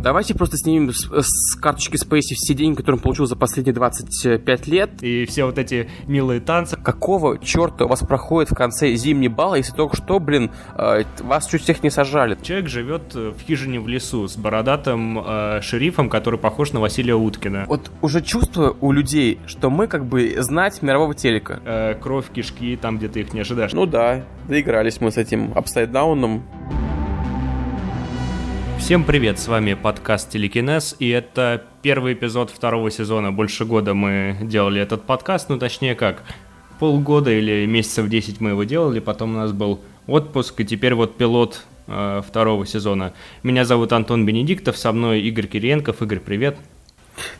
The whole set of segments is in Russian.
Давайте просто снимем с, с карточки Спейси все деньги, которые он получил за последние 25 лет. И все вот эти милые танцы. Какого черта у вас проходит в конце зимний бал, если только что, блин, э, вас чуть всех не сажали? Человек живет э, в хижине в лесу с бородатым э, шерифом, который похож на Василия Уткина. Вот уже чувствую у людей, что мы как бы знать мирового телека. Э, кровь, кишки, там, где ты их не ожидаешь. Ну да, доигрались мы с этим апсайддауном. Всем привет, с вами подкаст Телекинез, и это первый эпизод второго сезона. Больше года мы делали этот подкаст, ну точнее как, полгода или месяцев 10 мы его делали, потом у нас был отпуск, и теперь вот пилот э, второго сезона. Меня зовут Антон Бенедиктов, со мной Игорь Кириенков. Игорь, привет.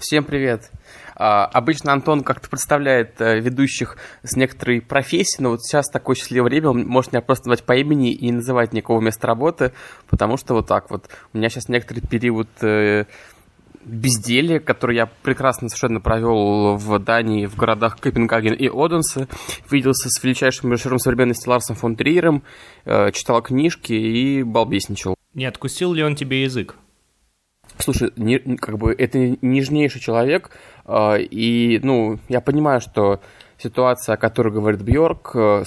Всем привет. А, обычно Антон как-то представляет а, ведущих с некоторой профессией, но вот сейчас такое счастливое время, он может меня просто назвать по имени и не называть никакого места работы, потому что вот так вот. У меня сейчас некоторый период э, безделия, который я прекрасно совершенно провел в Дании, в городах Копенгаген и Оденсе. Виделся с величайшим режиссером современности Ларсом фон Триером, э, читал книжки и балбесничал. Не откусил ли он тебе язык? Слушай, не, как бы это нежнейший человек, э, и, ну, я понимаю, что ситуация, о которой говорит Бьорк, э,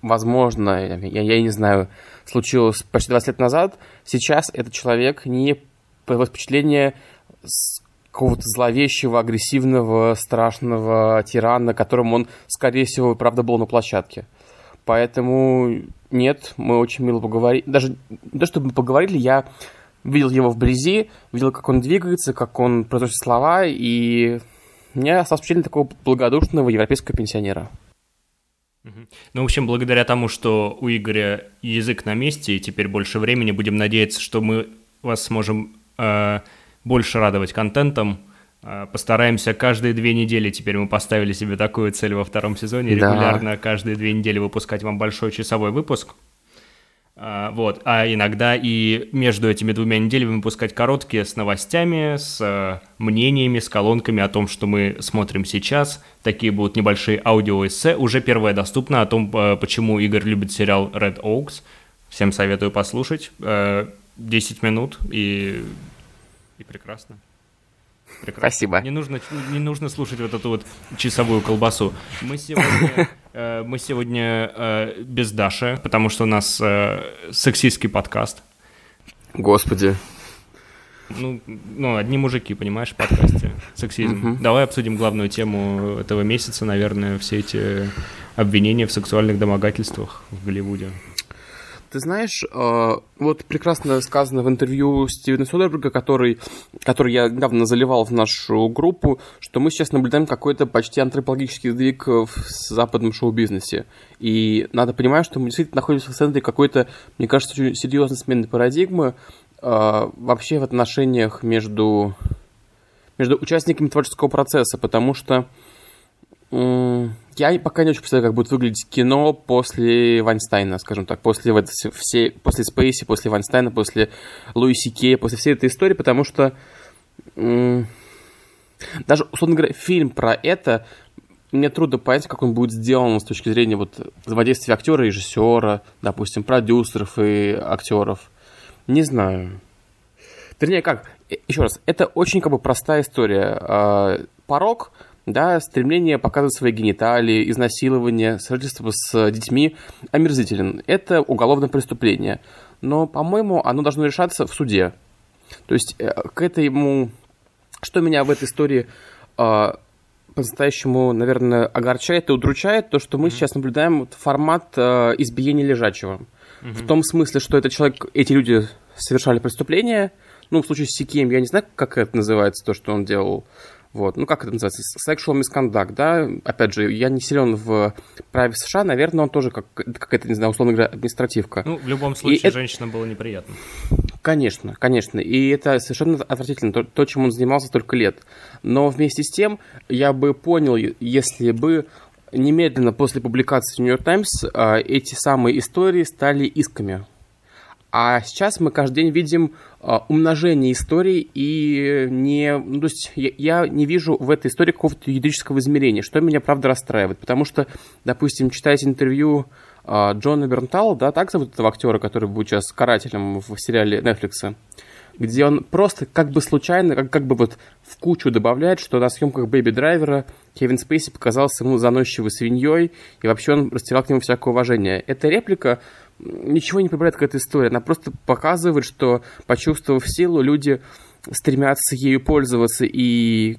возможно, я, я не знаю, случилась почти 20 лет назад. Сейчас этот человек не производит впечатление какого-то зловещего, агрессивного, страшного тирана, которым он, скорее всего, правда, был на площадке. Поэтому нет, мы очень мило поговорили. Даже то, чтобы мы поговорили, я видел его вблизи, видел, как он двигается, как он произносит слова, и у меня осталось впечатление такого благодушного европейского пенсионера. Ну, в общем, благодаря тому, что у Игоря язык на месте, и теперь больше времени, будем надеяться, что мы вас сможем э, больше радовать контентом. Э, постараемся каждые две недели, теперь мы поставили себе такую цель во втором сезоне, да. регулярно каждые две недели выпускать вам большой часовой выпуск. А, вот, а иногда и между этими двумя неделями выпускать короткие с новостями, с э, мнениями, с колонками о том, что мы смотрим сейчас. Такие будут небольшие аудиоэссе. Уже первое доступно о том, э, почему Игорь любит сериал Red Oaks. Всем советую послушать. 10 э, минут и, и прекрасно. Прекрасно. Спасибо. Не нужно, не нужно слушать вот эту вот часовую колбасу. Мы сегодня, э, мы сегодня э, без Даши, потому что у нас э, сексистский подкаст. Господи. Ну, ну, одни мужики, понимаешь, в подкасте. Сексизм. Угу. Давай обсудим главную тему этого месяца, наверное, все эти обвинения в сексуальных домогательствах в Голливуде. Ты знаешь, э, вот прекрасно сказано в интервью Стивена Содерберга, который, который я недавно заливал в нашу группу, что мы сейчас наблюдаем какой-то почти антропологический сдвиг в западном шоу-бизнесе. И надо понимать, что мы действительно находимся в центре какой-то, мне кажется, очень серьезной смены парадигмы э, вообще в отношениях между, между участниками творческого процесса, потому что я пока не очень представляю, как будет выглядеть кино после Вайнстайна, скажем так, после, все, после Спейси, после Вайнстайна, после Луиси Кея, после всей этой истории, потому что даже, условно говоря, фильм про это, мне трудно понять, как он будет сделан с точки зрения вот, взаимодействия актера режиссера, допустим, продюсеров и актеров. Не знаю. Вернее, как, э, еще раз, это очень как бы простая история. А, порог – да, стремление показывать свои гениталии, изнасилование, сожительство с детьми омерзителен. Это уголовное преступление. Но, по-моему, оно должно решаться в суде. То есть э, к этому... Что меня в этой истории э, по-настоящему, наверное, огорчает и удручает, то, что мы mm-hmm. сейчас наблюдаем формат э, избиения лежачего. Mm-hmm. В том смысле, что этот человек, эти люди совершали преступление. Ну, в случае с Сикием, я не знаю, как это называется, то, что он делал. Вот. Ну, как это называется? Sexual misconduct, да? Опять же, я не силен в праве США, наверное, он тоже как, какая-то, не знаю, условно говоря, административка. Ну, в любом случае, и женщина это... было неприятно. Конечно, конечно. И это совершенно отвратительно, то, то, чем он занимался столько лет. Но вместе с тем, я бы понял, если бы немедленно после публикации в Нью-Йорк Таймс эти самые истории стали исками а сейчас мы каждый день видим а, умножение историй и не... Ну, то есть я, не вижу в этой истории какого-то юридического измерения, что меня, правда, расстраивает. Потому что, допустим, читать интервью а, Джона Бернтала, да, так зовут этого актера, который будет сейчас карателем в сериале Netflix, где он просто как бы случайно, как, как бы вот в кучу добавляет, что на съемках Бэби Драйвера Кевин Спейси показался ему заносчивой свиньей, и вообще он растерял к нему всякое уважение. Эта реплика ничего не прибавляет к этой истории, она просто показывает, что, почувствовав силу, люди стремятся ею пользоваться, и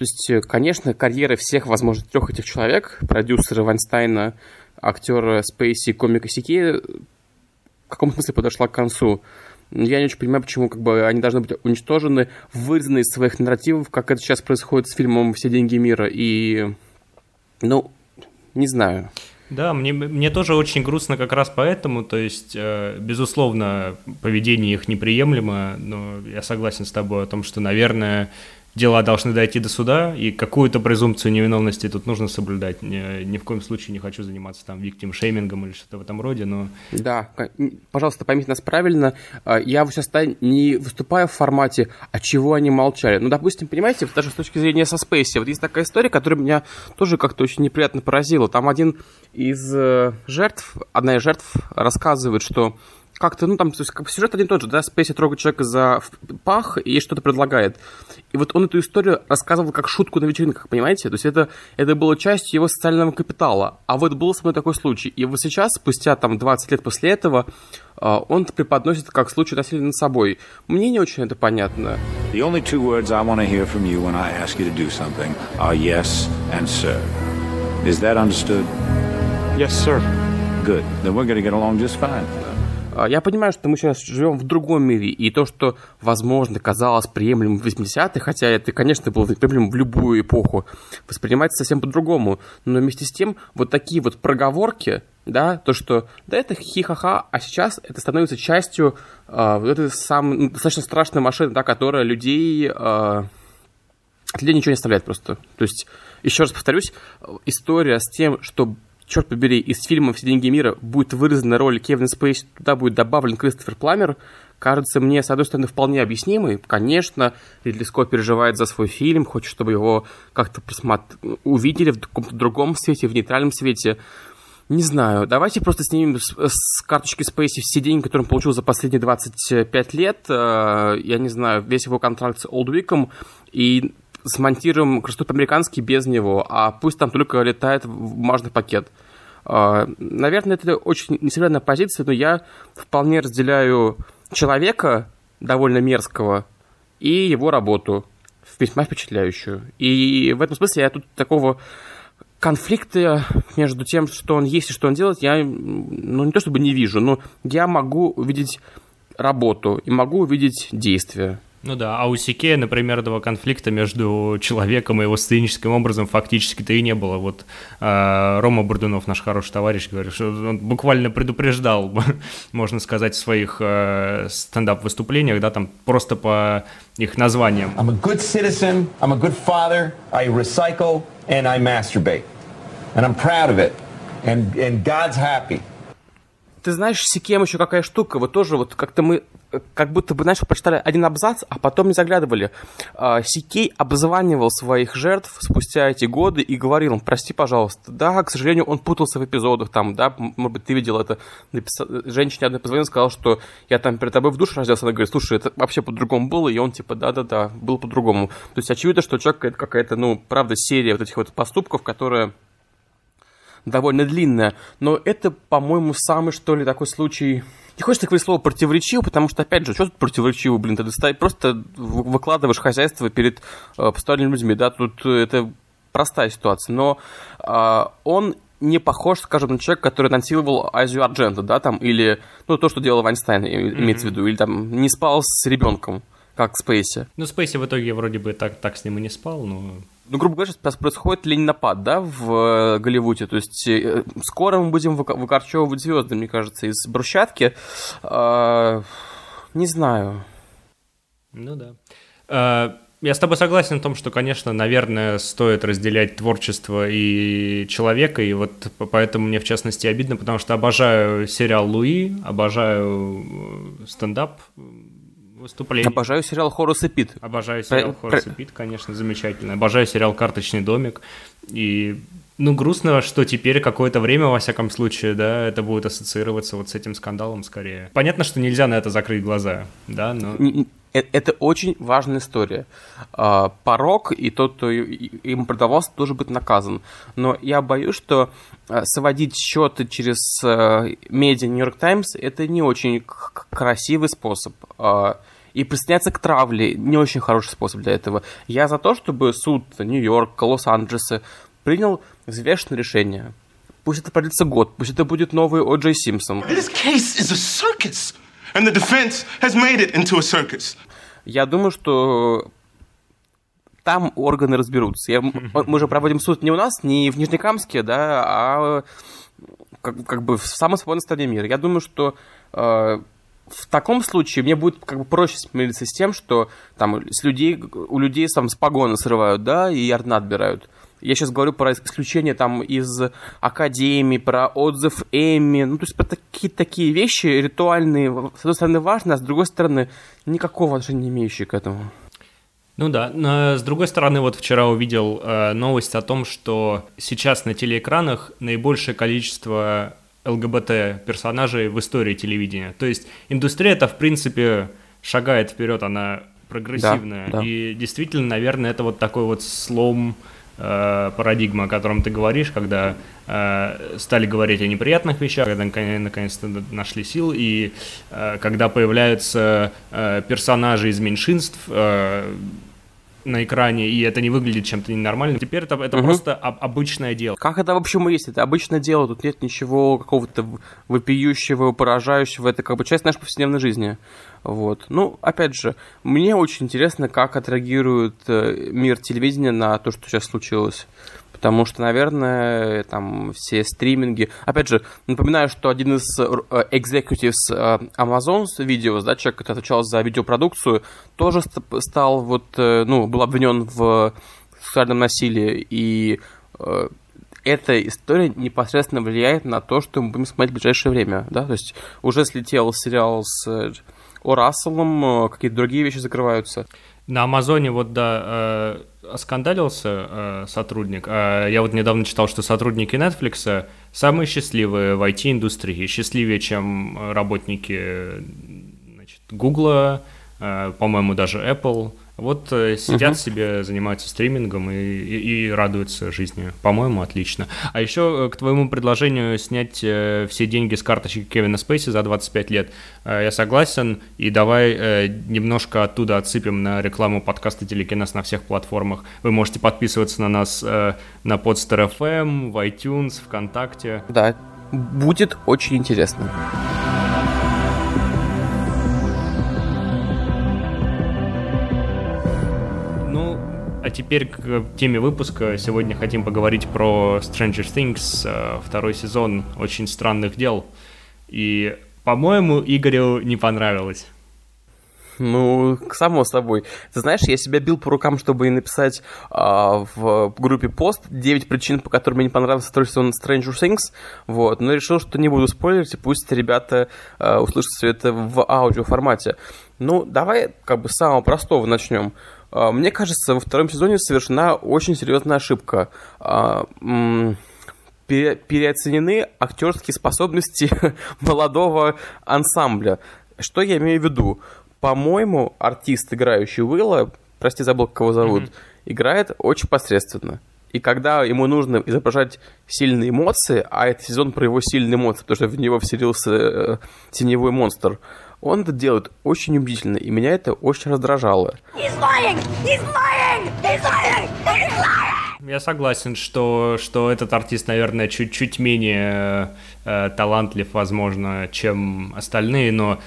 то есть, конечно, карьеры всех, возможно, трех этих человек, продюсера Вайнстайна, актера Спейси, комика Сики, в каком смысле подошла к концу. Я не очень понимаю, почему как бы, они должны быть уничтожены, вырезаны из своих нарративов, как это сейчас происходит с фильмом «Все деньги мира». И, ну, не знаю. Да, мне, мне тоже очень грустно как раз поэтому, то есть, э, безусловно, поведение их неприемлемо, но я согласен с тобой о том, что, наверное, дела должны дойти до суда, и какую-то презумпцию невиновности тут нужно соблюдать. Ни, ни в коем случае не хочу заниматься там виктим-шеймингом или что-то в этом роде, но... Да, пожалуйста, поймите нас правильно. А, я сейчас не выступаю в формате «а чего они молчали?». Ну, допустим, понимаете, даже с точки зрения со Спейси, вот есть такая история, которая меня тоже как-то очень неприятно поразила. Там один из э, жертв, одна из жертв рассказывает, что как-то, ну, там, то есть, как бы сюжет один тот же, да, Спейси трогает человека за пах и что-то предлагает. И вот он эту историю рассказывал как шутку на вечеринках, понимаете? То есть это, это было частью его социального капитала. А вот был со мной такой случай. И вот сейчас, спустя там 20 лет после этого, а, он это преподносит как случай насилия над собой. Мне не очень это понятно. The only two words I want to hear from you when I ask you to do something are yes and sir. Is that understood? Yes, sir. Good. Then we're going to get along just fine. А, я понимаю, что мы сейчас живем в другом мире, и то, что, возможно, казалось приемлемым в 80-х, хотя это, конечно, было приемлемым в любую эпоху, воспринимается совсем по-другому. Но вместе с тем, вот такие вот проговорки, да, то, что да, это хихаха, а сейчас это становится частью э, вот этой самой ну, достаточно страшной машины, да, которая людей, э, людей ничего не оставляет просто. То есть, еще раз повторюсь, история с тем, что черт побери, из фильма «Все деньги мира» будет вырезана роль Кевина Спейси, туда будет добавлен Кристофер Пламер, кажется мне, с одной стороны, вполне объяснимый. Конечно, Ридли Скотт переживает за свой фильм, хочет, чтобы его как-то посмотр... увидели в каком-то другом свете, в нейтральном свете. Не знаю, давайте просто снимем с, с карточки Спейси все деньги, которые он получил за последние 25 лет. Э, я не знаю, весь его контракт с Олдвиком, и смонтируем красоту по-американски без него, а пусть там только летает бумажный пакет. А, наверное, это очень несовершенная позиция, но я вполне разделяю человека, довольно мерзкого, и его работу, весьма впечатляющую. И в этом смысле я тут такого конфликта между тем, что он есть и что он делает, я, ну, не то чтобы не вижу, но я могу увидеть работу и могу увидеть действия. Ну да, а у Сикея, например, этого конфликта между человеком и его сценическим образом фактически-то и не было. Вот э, Рома Бурдунов, наш хороший товарищ, говорит, что он буквально предупреждал, можно сказать, в своих э, стендап-выступлениях, да, там просто по их названиям. I'm a good citizen, I'm a good father, I recycle and I masturbate. And I'm proud of it. And, and God's happy. Ты знаешь, Сикем еще какая штука, вот тоже вот как-то мы как будто бы, знаешь, прочитали один абзац, а потом не заглядывали. А, Сикей обзванивал своих жертв спустя эти годы и говорил прости, пожалуйста, да, к сожалению, он путался в эпизодах, там, да, может быть, ты видел это, женщине одна позвонил, сказал, что я там перед тобой в душ разделся, она говорит, слушай, это вообще по-другому было, и он типа, да-да-да, было по-другому. То есть очевидно, что у человека это какая-то, ну, правда, серия вот этих вот поступков, которая довольно длинная, но это, по-моему, самый, что ли, такой случай. Не хочется говорить слово противоречиво, потому что, опять же, что тут противоречиво, блин, ты просто выкладываешь хозяйство перед э, постоянными людьми, да, тут это простая ситуация, но э, он не похож, скажем, на человека, который насиловал Азию Арджента, да, там, или, ну, то, что делал Вайнстайн, mm-hmm. имеется в виду, или там не спал с ребенком, как Спейси. Ну, Спейси в итоге вроде бы так, так с ним и не спал, но ну, грубо говоря, сейчас происходит ленинопад, да, в э, Голливуде. То есть э, скоро мы будем выкорчевывать звезды, мне кажется, из брусчатки. Э, не знаю. Ну да. Э, я с тобой согласен в том, что, конечно, наверное, стоит разделять творчество и человека, и вот поэтому мне, в частности, обидно, потому что обожаю сериал «Луи», обожаю э, стендап, выступление. Обожаю сериал Хорус и Пит. Обожаю сериал про, Хорус про... и Пит, конечно, замечательно. Обожаю сериал Карточный домик. И ну, грустно, что теперь какое-то время, во всяком случае, да, это будет ассоциироваться вот с этим скандалом скорее. Понятно, что нельзя на это закрыть глаза, да, но... Э, это очень важная история. А, порог и тот, кто им продавался, должен быть наказан. Но я боюсь, что а, сводить счеты через э, медиа Нью-Йорк Таймс – это не очень красивый способ. И присоединяться к травле – не очень хороший способ для этого. Я за то, чтобы суд Нью-Йорка, Лос-Анджелеса принял взвешенное решение. Пусть это продлится год, пусть это будет новый О. Джей Симпсон. Я думаю, что там органы разберутся. Я, мы же проводим суд не у нас, не в Нижнекамске, да, а как, как бы в самой свободной стране мира. Я думаю, что э, в таком случае мне будет как бы проще смириться с тем, что там с людей, у людей там с погоны срывают, да, и ордена отбирают. Я сейчас говорю про исключение там из академии, про отзыв Эми, ну, то есть про такие, такие вещи ритуальные, с одной стороны, важные, а с другой стороны, никакого отношения не имеющие к этому. Ну да, но с другой стороны, вот вчера увидел э, новость о том, что сейчас на телеэкранах наибольшее количество ЛГБТ-персонажей в истории телевидения. То есть индустрия это в принципе, шагает вперед, она прогрессивная. Да, да. И действительно, наверное, это вот такой вот слом э, парадигма, о котором ты говоришь, когда э, стали говорить о неприятных вещах, когда наконец-то нашли сил, и э, когда появляются э, персонажи из меньшинств, э, на экране, и это не выглядит чем-то ненормальным. Теперь это, это угу. просто об, обычное дело. Как это вообще есть? Это обычное дело, тут нет ничего какого-то вопиющего, поражающего, это как бы часть нашей повседневной жизни. Вот. Ну, опять же, мне очень интересно, как отреагирует э, мир телевидения на то, что сейчас случилось. Потому что, наверное, там все стриминги... Опять же, напоминаю, что один из э, executives э, Amazon Videos, да, человек, который отвечал за видеопродукцию, тоже стал вот, ну, был обвинен в сексуальном насилии. И эта история непосредственно влияет на то, что мы будем смотреть в ближайшее время, да, то есть уже слетел сериал с о Расселом, э, какие-то другие вещи закрываются. На Амазоне вот, да, э, э, сотрудник. Э, я вот недавно читал, что сотрудники Netflix самые счастливые в IT-индустрии, счастливее, чем работники значит, Google, э, по-моему, даже Apple. Вот э, сидят uh-huh. себе, занимаются стримингом и, и, и радуются жизни. По-моему, отлично. А еще э, к твоему предложению снять э, все деньги с карточки Кевина Спейси за 25 лет, я согласен. И давай немножко оттуда отсыпем на рекламу подкаста Телекинес на всех платформах. Вы можете подписываться на нас на Podster FM, в iTunes, ВКонтакте. Да, будет очень интересно. А теперь к теме выпуска. Сегодня хотим поговорить про Stranger Things, э, второй сезон «Очень странных дел». И, по-моему, Игорю не понравилось. Ну, само собой. Ты знаешь, я себя бил по рукам, чтобы написать а, в группе пост 9 причин, по которым мне не понравился второй сезон Stranger Things, вот, но решил, что не буду спойлерить, и пусть ребята а, услышат все это в аудиоформате. Ну, давай как бы с самого простого начнем. А, мне кажется, во втором сезоне совершена очень серьезная ошибка. А, переоценены актерские способности молодого ансамбля. Что я имею в виду? По-моему, артист, играющий Уилла, прости, забыл, кого зовут, mm-hmm. играет очень посредственно. И когда ему нужно изображать сильные эмоции, а этот сезон про его сильные эмоции, потому что в него вселился э, теневой монстр, он это делает очень убедительно, и меня это очень раздражало. Я согласен, что, что этот артист, наверное, чуть-чуть менее э, талантлив, возможно, чем остальные, но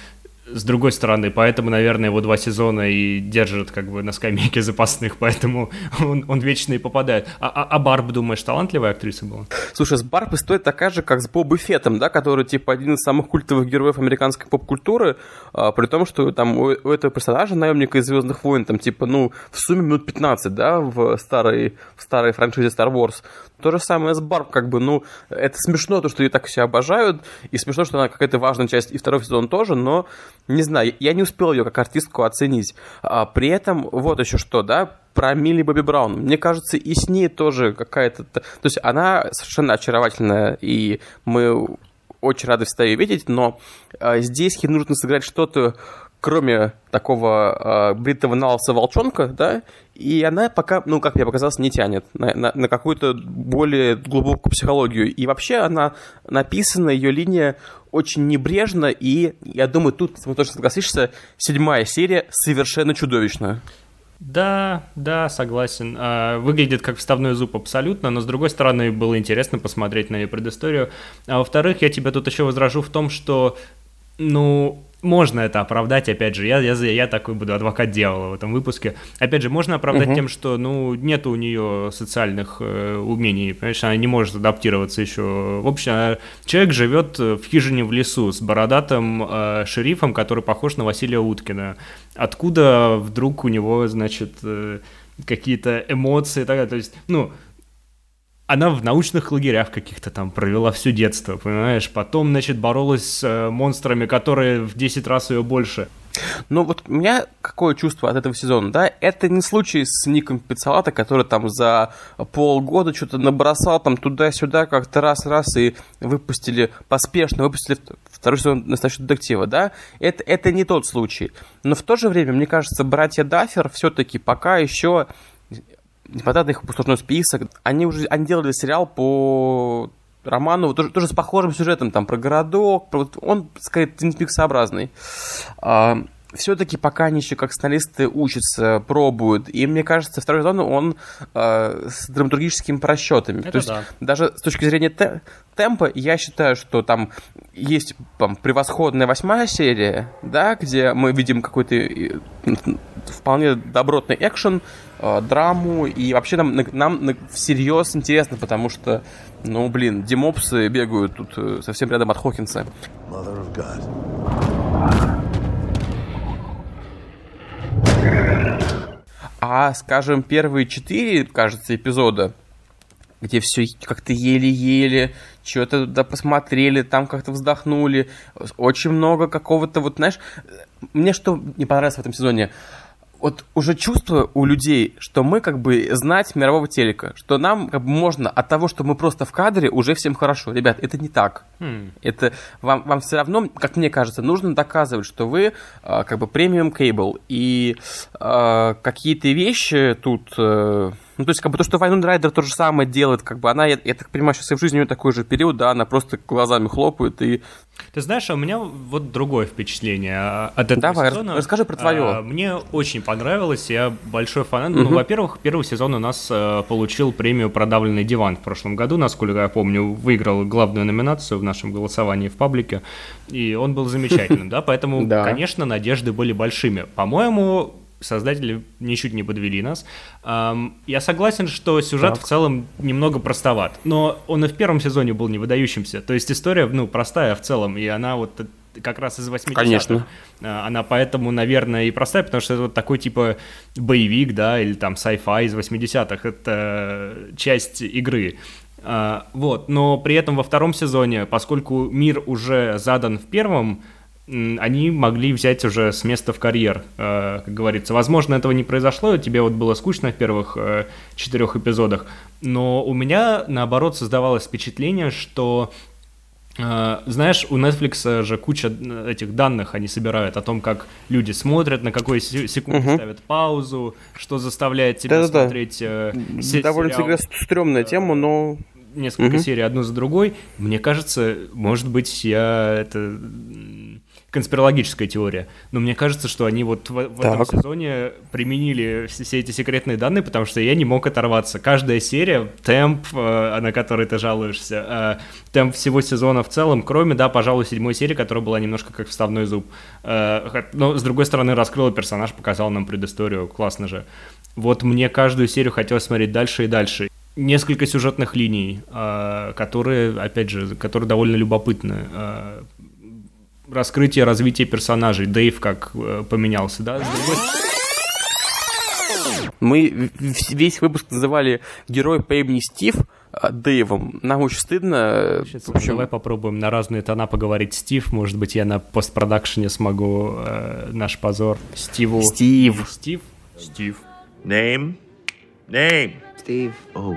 с другой стороны, поэтому, наверное, его два сезона и держат как бы на скамейке запасных, поэтому он, он вечно и попадает. А, а, а Барб, думаешь, талантливая актриса была? Слушай, с Барб история такая же, как с Бобой Феттом, да, который, типа, один из самых культовых героев американской поп-культуры, а, при том, что там у, у этого персонажа, наемника из «Звездных войн», там, типа, ну, в сумме минут 15, да, в старой, в старой франшизе Star Wars. То же самое с Барб, как бы, ну, это смешно, то, что ее так все обожают, и смешно, что она какая-то важная часть и второго сезона тоже, но не знаю, я не успел ее как артистку оценить. А, при этом, вот еще что, да, про Милли Бобби Браун. Мне кажется, и с ней тоже какая-то... То есть она совершенно очаровательная, и мы очень рады всегда ее видеть, но а, здесь ей нужно сыграть что-то кроме такого э, бритого налса волчонка, да, и она пока, ну, как мне показалось, не тянет на, на, на какую-то более глубокую психологию. И вообще она написана, ее линия очень небрежно, и я думаю, тут мы тоже согласишься, седьмая серия совершенно чудовищная. Да, да, согласен. А, выглядит как вставной зуб абсолютно, но с другой стороны было интересно посмотреть на ее предысторию. А во-вторых, я тебя тут еще возражу в том, что, ну, можно это оправдать, опять же, я, я, я такой буду адвокат дьявола в этом выпуске. Опять же, можно оправдать угу. тем, что, ну, нет у нее социальных э, умений, понимаешь, она не может адаптироваться еще. В общем, человек живет в хижине в лесу с бородатым э, шерифом, который похож на Василия Уткина. Откуда вдруг у него, значит, э, какие-то эмоции, так, то есть, ну, она в научных лагерях каких-то там провела все детство, понимаешь? Потом, значит, боролась с э, монстрами, которые в 10 раз ее больше. Ну вот у меня какое чувство от этого сезона, да? Это не случай с Ником Пиццалата, который там за полгода что-то набросал там туда-сюда как-то раз-раз и выпустили, поспешно выпустили второй сезон настоящего детектива, да? Это, это не тот случай. Но в то же время, мне кажется, братья Даффер все-таки пока еще несмотря на их послужной список, они уже они делали сериал по роману, тоже, тоже с похожим сюжетом, там, про городок, про, он, скорее, твинпиксообразный. А, все-таки пока они еще как сценаристы учатся, пробуют, и мне кажется, второй сезон, он э, с драматургическими просчетами. Это То есть да. даже с точки зрения те темпа, я считаю, что там есть там, превосходная восьмая серия, да, где мы видим какой-то вполне добротный экшен, э, драму, и вообще нам, нам всерьез интересно, потому что, ну, блин, демопсы бегают тут э, совсем рядом от Хокинса. А, скажем, первые четыре, кажется, эпизода, где все как-то еле-еле, что-то да посмотрели, там как-то вздохнули, очень много какого-то вот, знаешь, мне что не понравилось в этом сезоне, вот уже чувствую у людей, что мы как бы знать мирового телека, что нам как бы можно от того, что мы просто в кадре, уже всем хорошо. Ребят, это не так. Hmm. Это вам, вам все равно, как мне кажется, нужно доказывать, что вы э, как бы премиум кейбл. И э, какие-то вещи тут... Э, ну, то есть, как бы то, что Вайнон Райдер то же самое делает, как бы она, я, я так понимаю, сейчас и в жизни у нее такой же период, да, она просто глазами хлопает и... Ты знаешь, а у меня вот другое впечатление от этого Давай, сезона. расскажи про твое. А, мне очень понравилось, я большой фанат. Угу. Ну, во-первых, первый сезон у нас а, получил премию «Продавленный диван» в прошлом году, насколько я помню, выиграл главную номинацию в нашем голосовании в паблике, и он был замечательным, да, поэтому, конечно, надежды были большими. По-моему, создатели ничуть не подвели нас. Я согласен, что сюжет так. в целом немного простоват, но он и в первом сезоне был не выдающимся. То есть история, ну, простая в целом, и она вот как раз из 80-х. Конечно. А, она поэтому, наверное, и простая, потому что это вот такой типа боевик, да, или там sci-fi из 80-х. Это часть игры. А, вот, но при этом во втором сезоне, поскольку мир уже задан в первом, они могли взять уже с места в карьер, э, как говорится. Возможно, этого не произошло, тебе вот было скучно в первых э, четырех эпизодах, но у меня, наоборот, создавалось впечатление, что э, знаешь, у Netflix же куча этих данных они собирают о том, как люди смотрят, на какой секунде угу. ставят паузу, что заставляет тебя Да-да-да. смотреть э, Довольно сериал. стрёмная тема, но несколько угу. серий одну за другой. Мне кажется, может быть, я это конспирологическая теория. Но мне кажется, что они вот в, в этом сезоне применили все, все эти секретные данные, потому что я не мог оторваться. Каждая серия, темп, э, на который ты жалуешься, э, темп всего сезона в целом, кроме, да, пожалуй, седьмой серии, которая была немножко как вставной зуб. Э, но, с другой стороны, раскрыла персонаж, показал нам предысторию, классно же. Вот мне каждую серию хотелось смотреть дальше и дальше несколько сюжетных линий, э, которые, опять же, которые довольно любопытны. Э, раскрытие, развитие персонажей. Дэйв как э, поменялся, да? Мы весь выпуск называли герой по имени Стив, э, Дэйвом. Нам очень стыдно. Сейчас, в общем... Давай попробуем на разные тона поговорить. Стив, может быть, я на постпродакшене смогу э, наш позор Стиву... Стив. Стив? Стив. Name? Name. Steve. Oh.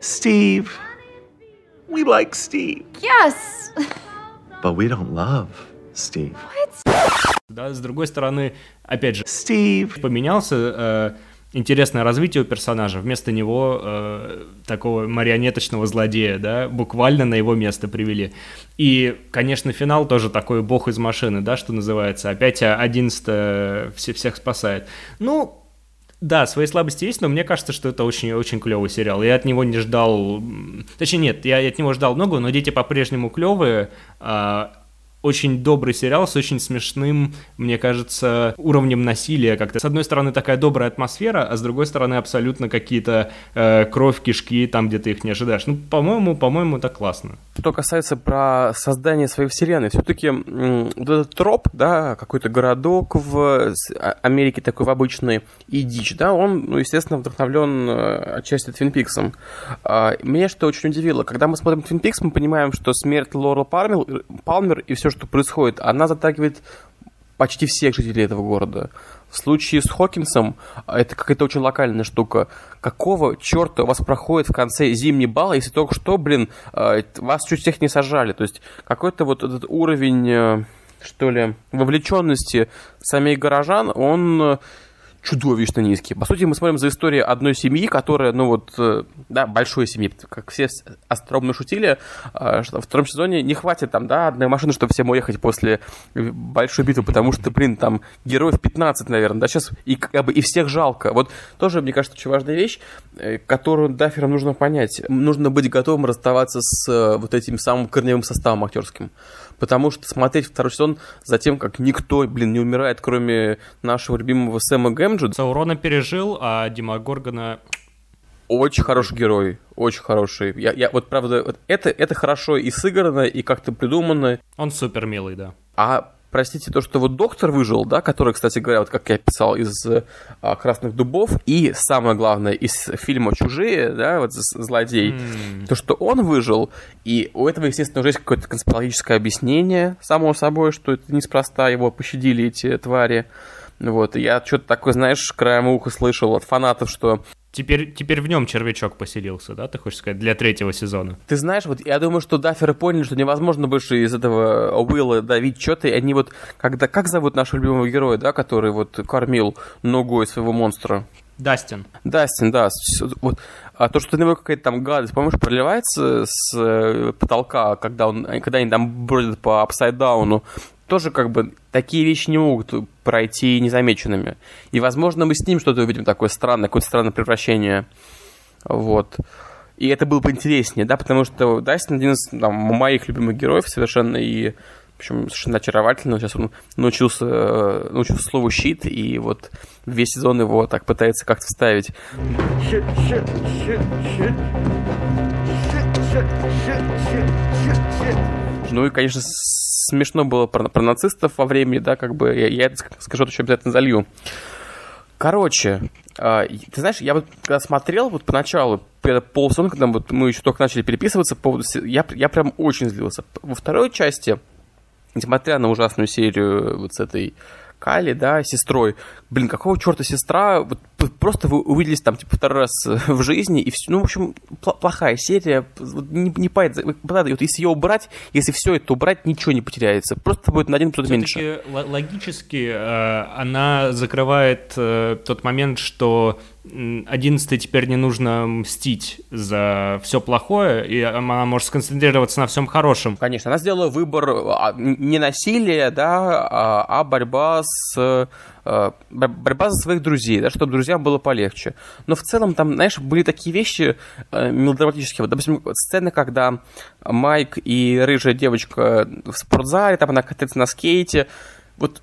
Steve. We like Steve. Yes. But we don't love Steve. Да, с другой стороны, опять же, Steve. поменялся э, интересное развитие у персонажа. Вместо него э, такого марионеточного злодея, да, буквально на его место привели. И, конечно, финал тоже такой бог из машины, да, что называется. Опять одиннадцатое все, всех спасает. Ну, да, свои слабости есть, но мне кажется, что это очень-очень клевый сериал. Я от него не ждал... Точнее, нет, я от него ждал много, но дети по-прежнему клевые. А, очень добрый сериал с очень смешным, мне кажется, уровнем насилия как-то. С одной стороны, такая добрая атмосфера, а с другой стороны, абсолютно какие-то э, кровь, кишки там, где ты их не ожидаешь. Ну, по-моему, по-моему, это классно. Что касается про создание своей вселенной, все-таки вот этот троп, да, какой-то городок в а, Америке такой в обычный и дичь, да, он, ну, естественно, вдохновлен э, отчасти Твин Пиксом. А, меня что очень удивило, когда мы смотрим Твин Пикс, мы понимаем, что смерть Лорел Палмер, Палмер и все, что происходит, она затрагивает почти всех жителей этого города. В случае с Хокинсом а, это какая-то очень локальная штука. Какого черта у вас проходит в конце зимний бал, если только что, блин, а, вас чуть всех не сажали? То есть какой-то вот этот уровень, э, что ли, вовлеченности самих горожан, он чудовищно низкие. По сути, мы смотрим за историю одной семьи, которая, ну вот, э, да, большой семьи, как все остроумно шутили, э, что во втором сезоне не хватит там, да, одной машины, чтобы всем уехать после большой битвы, потому что, блин, там героев 15, наверное, да, сейчас и как бы и всех жалко. Вот тоже, мне кажется, очень важная вещь, э, которую Дафферам нужно понять. Нужно быть готовым расставаться с вот этим самым корневым составом актерским потому что смотреть второй сезон за тем, как никто, блин, не умирает, кроме нашего любимого Сэма Гэмджи. Саурона пережил, а Дима Горгана очень хороший герой, очень хороший. Я, я вот правда, вот это, это хорошо и сыграно, и как-то придумано. Он супер милый, да. А простите, то, что вот доктор выжил, да, который, кстати говоря, вот как я писал, из а, «Красных дубов», и самое главное, из фильма «Чужие», да, вот злодей, mm. то, что он выжил, и у этого, естественно, уже есть какое-то конспирологическое объяснение, само собой, что это неспроста его пощадили эти твари. Вот, я что-то такое, знаешь, краем уха слышал от фанатов, что Теперь, теперь в нем червячок поселился, да, ты хочешь сказать, для третьего сезона? Ты знаешь, вот я думаю, что даферы поняли, что невозможно больше из этого Уилла давить что-то, и они вот, когда, как зовут нашего любимого героя, да, который вот кормил ногой своего монстра? Дастин. Дастин, да. Вот, а то, что на него какая-то там гадость, помнишь, проливается с э, потолка, когда, он, когда они там бродят по апсайдауну, тоже как бы такие вещи не могут пройти незамеченными. И, возможно, мы с ним что-то увидим такое странное, какое-то странное превращение. Вот. И это было бы интереснее, да, потому что Дастин один из там, моих любимых героев совершенно, и общем, совершенно очаровательно. Сейчас он научился, научился слову щит, и вот весь сезон его так пытается как-то вставить. Ну и, конечно, смешно было про, про нацистов во времени, да, как бы, я, я это скажу, еще обязательно залью. Короче, э, ты знаешь, я вот когда смотрел вот поначалу, полсона, когда вот мы еще только начали переписываться, по я, я прям очень злился. Во второй части, несмотря на ужасную серию вот с этой Кали, да, сестрой. Блин, какого черта сестра? Вот просто вы увиделись там, типа, второй раз в жизни, и все. Ну, в общем, плохая серия. Вот, не, не поэт, вот, если ее убрать, если все это убрать, ничего не потеряется. Просто будет на один эпизод меньше. Логически э, она закрывает э, тот момент, что 11 теперь не нужно мстить за все плохое, и она может сконцентрироваться на всем хорошем. Конечно, она сделала выбор а, не насилия, да, а, а борьба с а, борьба за своих друзей, да, чтобы друзьям было полегче. Но в целом там, знаешь, были такие вещи э, мелодраматические. Вот, допустим, сцены, когда Майк и рыжая девочка в спортзале, там она катается на скейте. Вот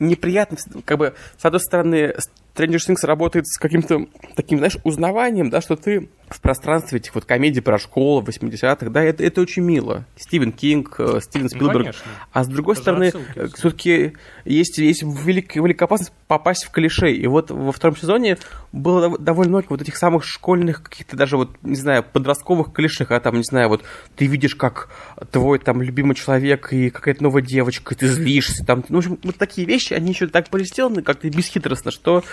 неприятно, как бы, с одной стороны, Stranger Things работает с каким-то таким, знаешь, узнаванием, да, что ты в пространстве этих вот комедий про школу 80-х, да, это, это очень мило. Стивен Кинг, э, Стивен Спилберг. конечно. а с другой Это стороны, отсылки. все-таки есть, есть велик, великая опасность попасть в клише. И вот во втором сезоне было дов- довольно много вот этих самых школьных, каких-то даже вот, не знаю, подростковых клише, когда там, не знаю, вот ты видишь, как твой там любимый человек и какая-то новая девочка, и ты злишься, там, ну, в общем, вот такие вещи, они еще так были сделаны как-то бесхитростно, что,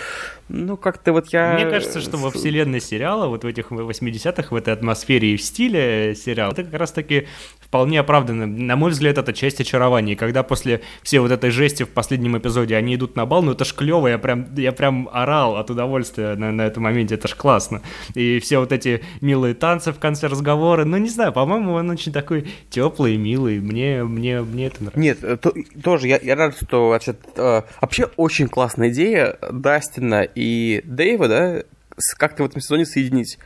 ну, как-то вот я... Мне кажется, что во вселенной сериала, вот в этих 80-х, в этой атмосфере и в стиле сериала, это как раз-таки вполне оправданно. На мой взгляд, это часть очарования. И когда после всей вот этой жести в последнем эпизоде они идут на бал, ну это ж клево, я прям, я прям орал от удовольствия на, на этом моменте, это ж классно. И все вот эти милые танцы в конце разговора, ну не знаю, по-моему, он очень такой теплый, милый, мне, мне, мне это нравится. Нет, э, то- тоже я, я рад, что значит, э, вообще очень классная идея Дастина и Дэйва, да, как-то в этом сезоне соединить.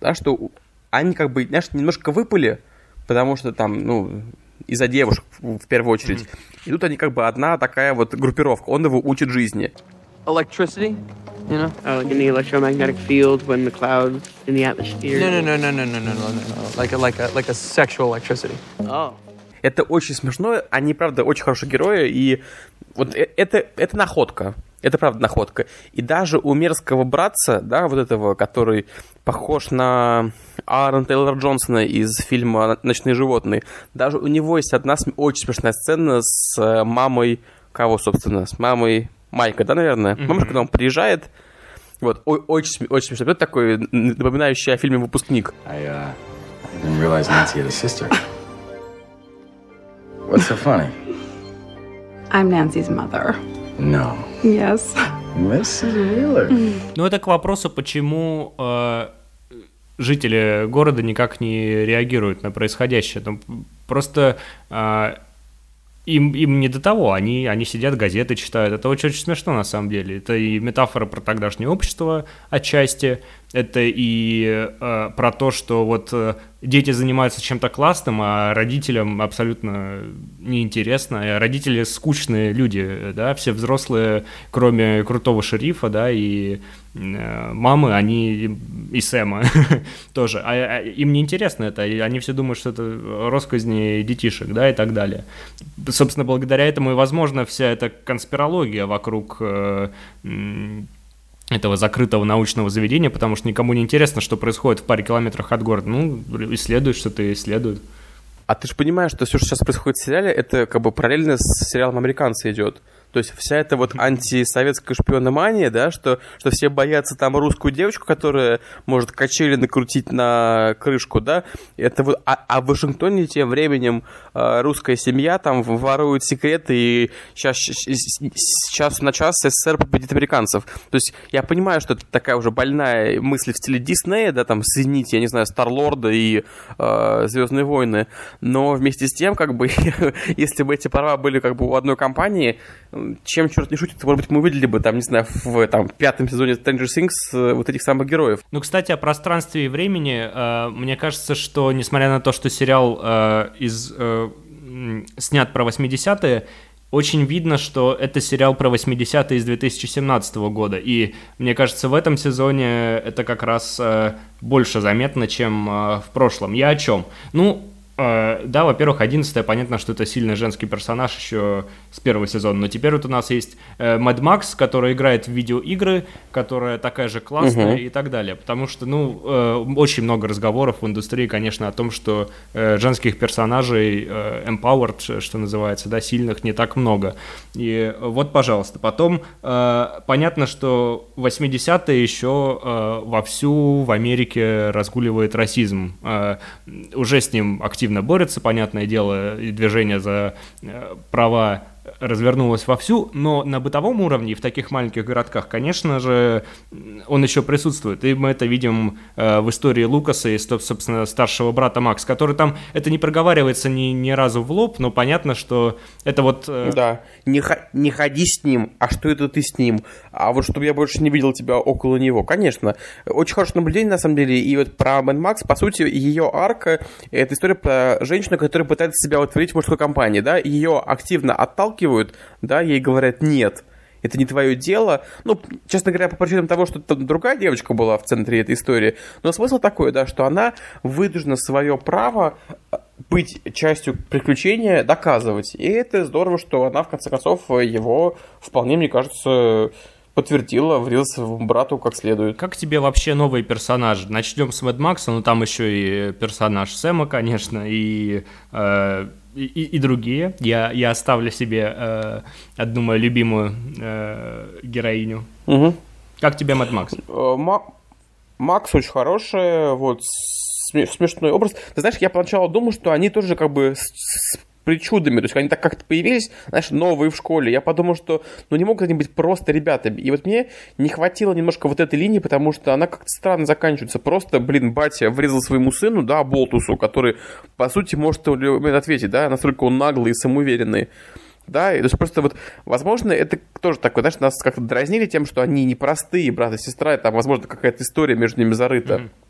Да, что они как бы, знаешь, немножко выпали, потому что там, ну, из-за девушек в, первую очередь. И тут они как бы одна такая вот группировка. Он его учит жизни. electricity, you know? Oh, like in the electromagnetic field when the clouds in the atmosphere. No, no, no, no, no, no, no, no, no, no. Like a, like a, like a sexual electricity. Oh. Это очень смешно, они, правда, очень хорошие герои, и вот э- это, это находка. Это правда находка. И даже у мерзкого братца, да, вот этого, который похож на Аарона Тейлора Джонсона из фильма «Ночные животные», даже у него есть одна очень смешная сцена с э, мамой, кого, собственно, с мамой Майка, да, наверное? Мамушка, когда он приезжает, вот, о- очень, очень смешно. Это такой напоминающий о фильме «Выпускник». I, uh, I didn't realize Nancy had a sister. What's so funny? I'm Nancy's mother. No. Yes. Mrs. Wheeler. Ну, это к вопросу, почему э, жители города никак не реагируют на происходящее. Ну, просто э, им, им не до того, они, они сидят, газеты читают. Это очень-очень смешно на самом деле. Это и метафора про тогдашнее общество отчасти, это и э, про то, что вот э, дети занимаются чем-то классным, а родителям абсолютно неинтересно. И родители скучные люди, да, все взрослые, кроме крутого шерифа, да, и э, мамы, они и Сэма тоже. А, а им не интересно это, и они все думают, что это росказни детишек, да, и так далее. Собственно, благодаря этому и возможно вся эта конспирология вокруг э, этого закрытого научного заведения, потому что никому не интересно, что происходит в паре километрах от города. Ну, исследуют, что-то исследуют. А ты же понимаешь, что все, что сейчас происходит в сериале, это как бы параллельно с сериалом «Американцы» идет. То есть вся эта вот антисоветская шпиономания, да, что, что все боятся там русскую девочку, которая может качели накрутить на крышку, да, это вот, а, а в Вашингтоне тем временем э, русская семья там ворует секреты и сейчас, сейчас на час СССР победит американцев. То есть я понимаю, что это такая уже больная мысль в стиле Диснея, да, там соединить, я не знаю, Старлорда и э, Звездные войны, но вместе с тем, как бы, если бы эти права были как бы у одной компании, чем черт не шутит, может быть, мы увидели бы там, не знаю, в там, пятом сезоне Stranger Things э, вот этих самых героев. Ну, кстати, о пространстве и времени. э, мне кажется, что, несмотря на то, что сериал э, из, снят про 80-е, очень видно, что это сериал про 80-е из 2017 года. И мне кажется, в этом сезоне это как раз э, больше заметно, чем э, в прошлом. Я о чем? Ну, да, во-первых, 11 понятно, что это сильный женский персонаж еще с первого сезона, но теперь вот у нас есть э, Мэд Макс, который играет в видеоигры, которая такая же классная Мгм. и так далее. Потому что, ну, э, очень много разговоров в индустрии, конечно, о том, что э, женских персонажей э, empowered, что называется, да, сильных не так много. И вот, пожалуйста. Потом э, понятно, что 80-е еще э, вовсю в Америке разгуливает расизм. Э, уже с ним активно борется, понятное дело, и движение за э, права развернулось вовсю, но на бытовом уровне в таких маленьких городках, конечно же, он еще присутствует. И мы это видим э, в истории Лукаса и, собственно, старшего брата Макс, который там, это не проговаривается ни, ни разу в лоб, но понятно, что это вот... э, Да, не, не ходи с ним, а что это ты с ним? А вот чтобы я больше не видел тебя около него. Конечно, очень хорошее наблюдение, на самом деле, и вот про Мэн Макс, по сути, ее арка, это история про женщину, которая пытается себя утворить в мужской компании, да, ее активно отталкивают, да, ей говорят «нет», это не твое дело. Ну, честно говоря, по причинам того, что там другая девочка была в центре этой истории. Но смысл такой, да, что она вынуждена свое право э, быть частью приключения доказывать. И это здорово, что она, в конце концов, его вполне, мне кажется, подтвердила, врился в брату как следует. Как тебе вообще новые персонажи? Начнем с Мэд Макса, но там еще и персонаж Сэма, конечно, и, э, и, и другие. Я, я оставлю себе э, одну мою любимую э, героиню. Угу. Как тебе Мэд Макс? Э, Макс очень хороший, вот смешной образ. Ты знаешь, я поначалу думал, что они тоже как бы причудами, то есть они так как-то появились, знаешь, новые в школе. Я подумал, что ну не могут они быть просто ребятами. И вот мне не хватило немножко вот этой линии, потому что она как-то странно заканчивается. Просто, блин, батя врезал своему сыну, да, Болтусу, который, по сути, может ответить, да, насколько он наглый и самоуверенный. Да, и, то есть просто вот, возможно, это тоже такое, знаешь, нас как-то дразнили тем, что они непростые, брат и сестра, и там, возможно, какая-то история между ними зарыта. Mm-hmm.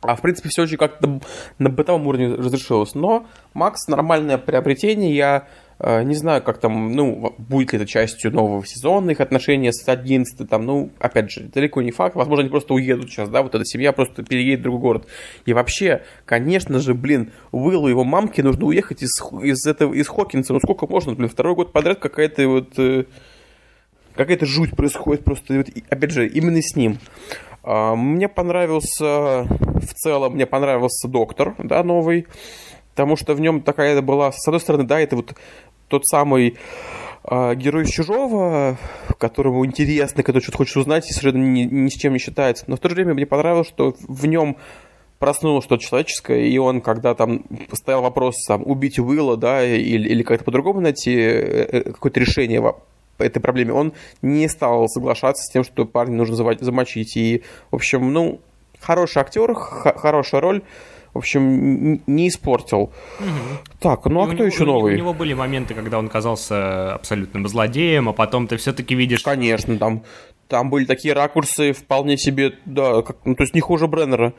А в принципе все очень как-то на бытовом уровне разрешилось. Но Макс нормальное приобретение. Я э, не знаю, как там, ну, будет ли это частью нового сезона, их отношения с 11 там, ну, опять же, далеко не факт. Возможно, они просто уедут сейчас, да, вот эта семья просто переедет в другой город. И вообще, конечно же, блин, Уиллу и его мамке нужно уехать из, из этого, из Хокинса. Ну, сколько можно, блин, второй год подряд какая-то вот... Э, какая-то жуть происходит просто, вот, опять же, именно с ним. А, мне понравился, в целом, мне понравился Доктор, да, новый, потому что в нем такая была, с одной стороны, да, это вот тот самый э, герой Чужого, которому интересно, который что-то хочет узнать и совершенно ни, ни с чем не считается. Но в то же время мне понравилось, что в нем проснулось что-то человеческое, и он, когда там стоял вопрос там, убить Уилла, да, или, или как-то по-другому найти э, э, какое-то решение этой проблеме, он не стал соглашаться с тем, что парня нужно замочить. И, в общем, ну, хороший актер, хорошая роль в общем, не испортил. Угу. Так, ну а и кто него, еще новый? У него были моменты, когда он казался абсолютным злодеем, а потом ты все-таки видишь... Конечно, там, там были такие ракурсы вполне себе, да, как, ну, то есть не хуже Бреннера.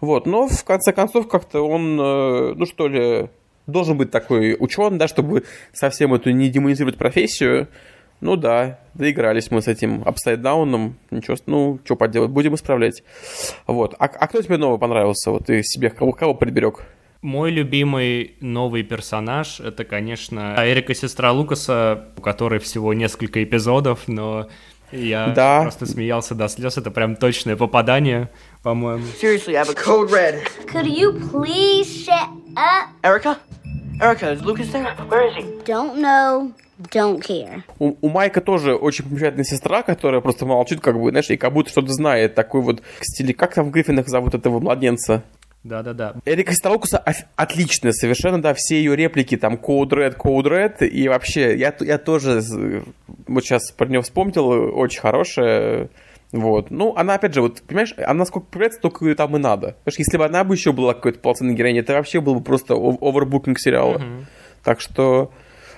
Вот, но в конце концов как-то он, э, ну что ли, должен быть такой ученый, да, чтобы совсем эту не демонизировать профессию. Ну да, доигрались мы с этим апсайддауном. Ничего, ну, что поделать, будем исправлять. Вот. А, а кто тебе новый понравился? Вот ты себе кого, кого приберег? Мой любимый новый персонаж — это, конечно, Эрика сестра Лукаса, у которой всего несколько эпизодов, но я да. просто смеялся до слез. Это прям точное попадание, по-моему. Seriously, I have a code red. Could you please shut up? Erica? Erica, is Lucas there? Where is he? Don't know. Don't care. У, у Майка тоже очень замечательная сестра, которая просто молчит, как бы, знаешь, и как будто что-то знает. Такой вот в стиле, как там в Гриффинах зовут этого младенца? Да-да-да. Эрика Сталокуса отличная совершенно, да, все ее реплики, там, Code Red, Code Red, и вообще, я, я тоже вот сейчас про нее вспомнил, очень хорошая, вот. Ну, она, опять же, вот, понимаешь, она сколько появляется, только там и надо. Потому что если бы она бы еще была какой-то полноценной героиней, это вообще был бы просто овербукинг сериала. Mm-hmm. Так что,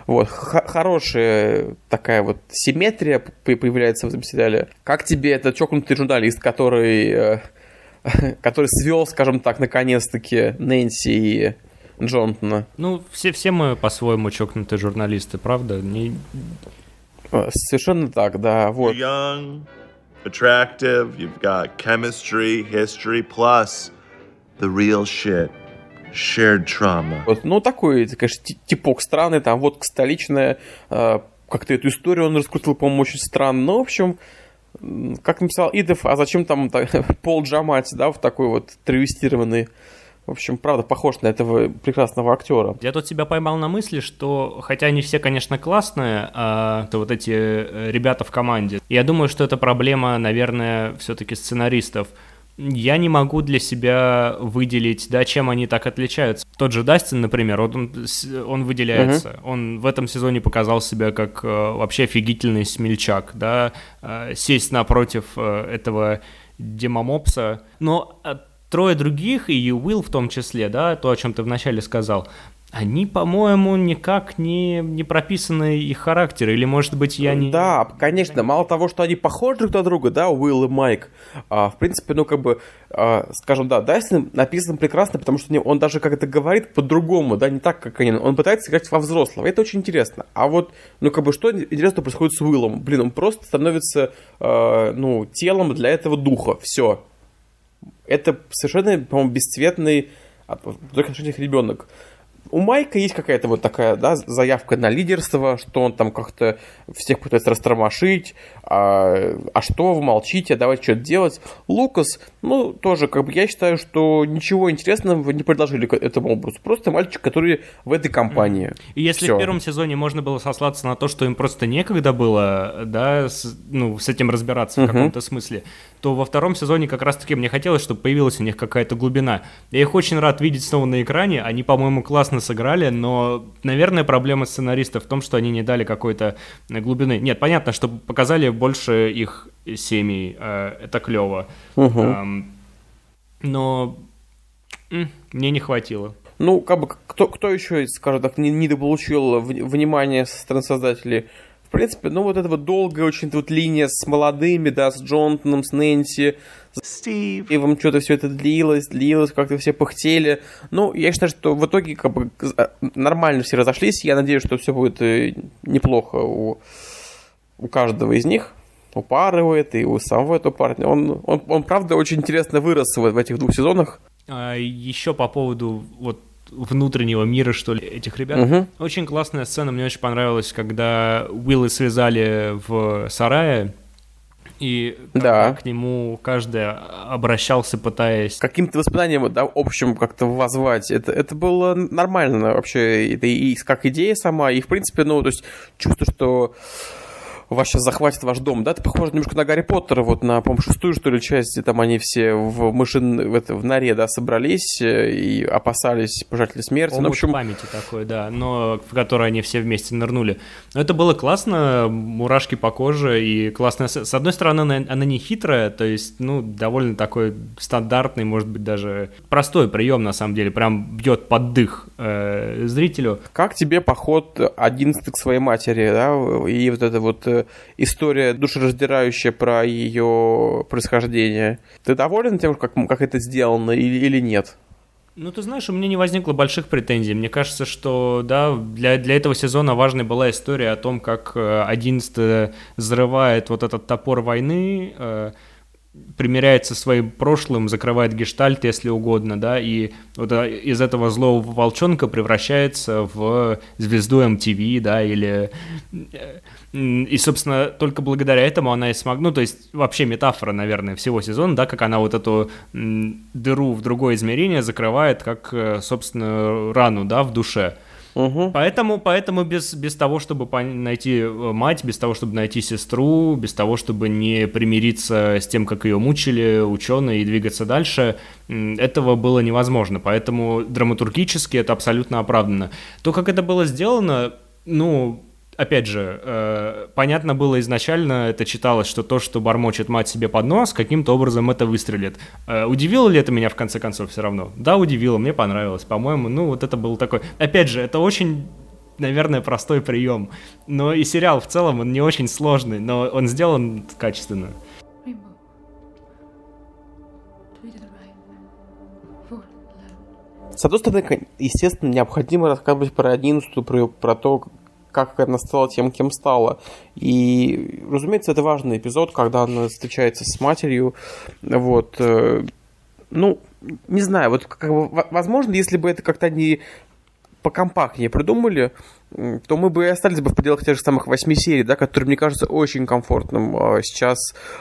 вот, хорошая такая вот симметрия появляется в этом сериале. Как тебе этот чокнутый журналист, который, э, который свел, скажем так, наконец-таки Нэнси и Джонтона? Ну, все, все мы по-своему чокнутые журналисты, правда? Не... Э, совершенно так, да. Вот. Young, attractive, you've got chemistry, history, plus the real shit – shared trauma. Вот, ну, такой, конечно, типок странный, там водка столичная, э, как-то эту историю он раскрутил, по-моему, очень странно. Ну, в общем, как написал Идов, а зачем там так, Пол Джамати, да, в такой вот травестированный в общем, правда, похож на этого прекрасного актера. Я тут себя поймал на мысли, что хотя они все, конечно, классные, а, то вот эти э, ребята в команде, я думаю, что это проблема, наверное, все-таки сценаристов я не могу для себя выделить, да, чем они так отличаются. Тот же Дастин, например, вот он, он выделяется. Uh-huh. Он в этом сезоне показал себя как э, вообще офигительный смельчак, да, э, сесть напротив э, этого демомопса. Но э, трое других, и Уилл в том числе, да, то, о чем ты вначале сказал, Они, по-моему, никак не, не прописаны их характеры, или, может быть, я не... Да, конечно, мало того, что они похожи друг на друга, да, Уилл и Майк, а, в принципе, ну, как бы, а, скажем, да, Дастин написан прекрасно, потому что он даже как это говорит по-другому, да, не так, как они, он пытается играть во взрослого, это очень интересно. А вот, ну, как бы, что интересно происходит с Уиллом? Блин, он просто становится, а, ну, телом для этого духа, все. Это совершенно, по-моему, бесцветный, в отношениях ребенок у Майка есть какая-то вот такая, да, заявка на лидерство, что он там как-то всех пытается растормошить, а, а что вы молчите, давайте что-то делать. Лукас, ну, тоже, как бы, я считаю, что ничего интересного не предложили к этому образу. Просто мальчик, который в этой компании. И если Всё. в первом сезоне можно было сослаться на то, что им просто некогда было, да, с, ну, с этим разбираться в каком-то смысле, то во втором сезоне как раз-таки мне хотелось, чтобы появилась у них какая-то глубина. Я их очень рад видеть снова на экране, они, по-моему, классно сыграли, но, наверное, проблема сценаристов в том, что они не дали какой-то глубины. Нет, понятно, что показали больше их семей, э, это клево. Угу. Но мне не хватило. Ну, как бы, кто, кто еще, скажем так, не, недополучил внимание со стороны создателей в принципе, ну вот эта вот долгая очень вот линия с молодыми, да, с Джонатаном, с Нэнси, с Стивом, что-то все это длилось, длилось, как-то все пыхтели. Ну, я считаю, что в итоге как бы нормально все разошлись. Я надеюсь, что все будет э, неплохо у, у каждого из них. У пары у этой, у самого этого парня. Он, он, он правда, очень интересно вырос в, в этих двух сезонах. А, еще по поводу вот внутреннего мира, что ли, этих ребят. Угу. Очень классная сцена, мне очень понравилась, когда Уилла связали в сарае, и да. к нему каждый обращался, пытаясь... Каким-то воспоминанием, да, общем как-то возвать. Это, это было нормально вообще. Это и как идея сама, и в принципе, ну, то есть чувство, что вас сейчас захватит ваш дом, да? Это похоже немножко на Гарри Поттера, вот на, по-моему, шестую, что ли, часть, там они все в мышин, в, это, в норе, да, собрались э, и опасались пожатели смерти. Омут ну, в общем... памяти такой, да, но в которой они все вместе нырнули. Но это было классно, мурашки по коже и классно. С одной стороны, она, она не хитрая, то есть, ну, довольно такой стандартный, может быть, даже простой прием, на самом деле, прям бьет под дых э, зрителю. Как тебе поход 11 к своей матери, да, и вот это вот э, история душераздирающая про ее происхождение. Ты доволен тем, как, как это сделано или, или нет? Ну, ты знаешь, у меня не возникло больших претензий. Мне кажется, что, да, для, для этого сезона важной была история о том, как 11 э, взрывает вот этот топор войны, э, примиряется со своим прошлым, закрывает гештальт, если угодно, да, и вот э, из этого злого волчонка превращается в звезду MTV, да, или... И, собственно, только благодаря этому она и смогла... Ну, то есть, вообще метафора, наверное, всего сезона, да, как она вот эту дыру в другое измерение закрывает, как, э, собственно, рану, да, в душе. Угу. Поэтому, поэтому без, без того, чтобы найти э, мать, без того, чтобы найти сестру, без того, чтобы не примириться с тем, как ее мучили ученые и двигаться дальше, этого было невозможно. Поэтому драматургически это абсолютно оправдано. То, как это было сделано, ну, опять же, э, понятно было изначально, это читалось, что то, что бормочет мать себе под нос, каким-то образом это выстрелит. Э, удивило ли это меня в конце концов все равно? Да, удивило, мне понравилось. По-моему, ну вот это был такой... Опять же, это очень наверное, простой прием. Но и сериал в целом, он не очень сложный, но он сделан качественно. С одной стороны, естественно, необходимо рассказывать про одиннадцатую, про, про то, как она стала тем, кем стала. И, разумеется, это важный эпизод, когда она встречается с матерью. Вот. Э, ну, не знаю, вот как бы, возможно, если бы это как-то не покомпактнее придумали, то мы бы и остались бы в пределах тех же самых восьми серий, да, которые, мне кажется, очень комфортным а, сейчас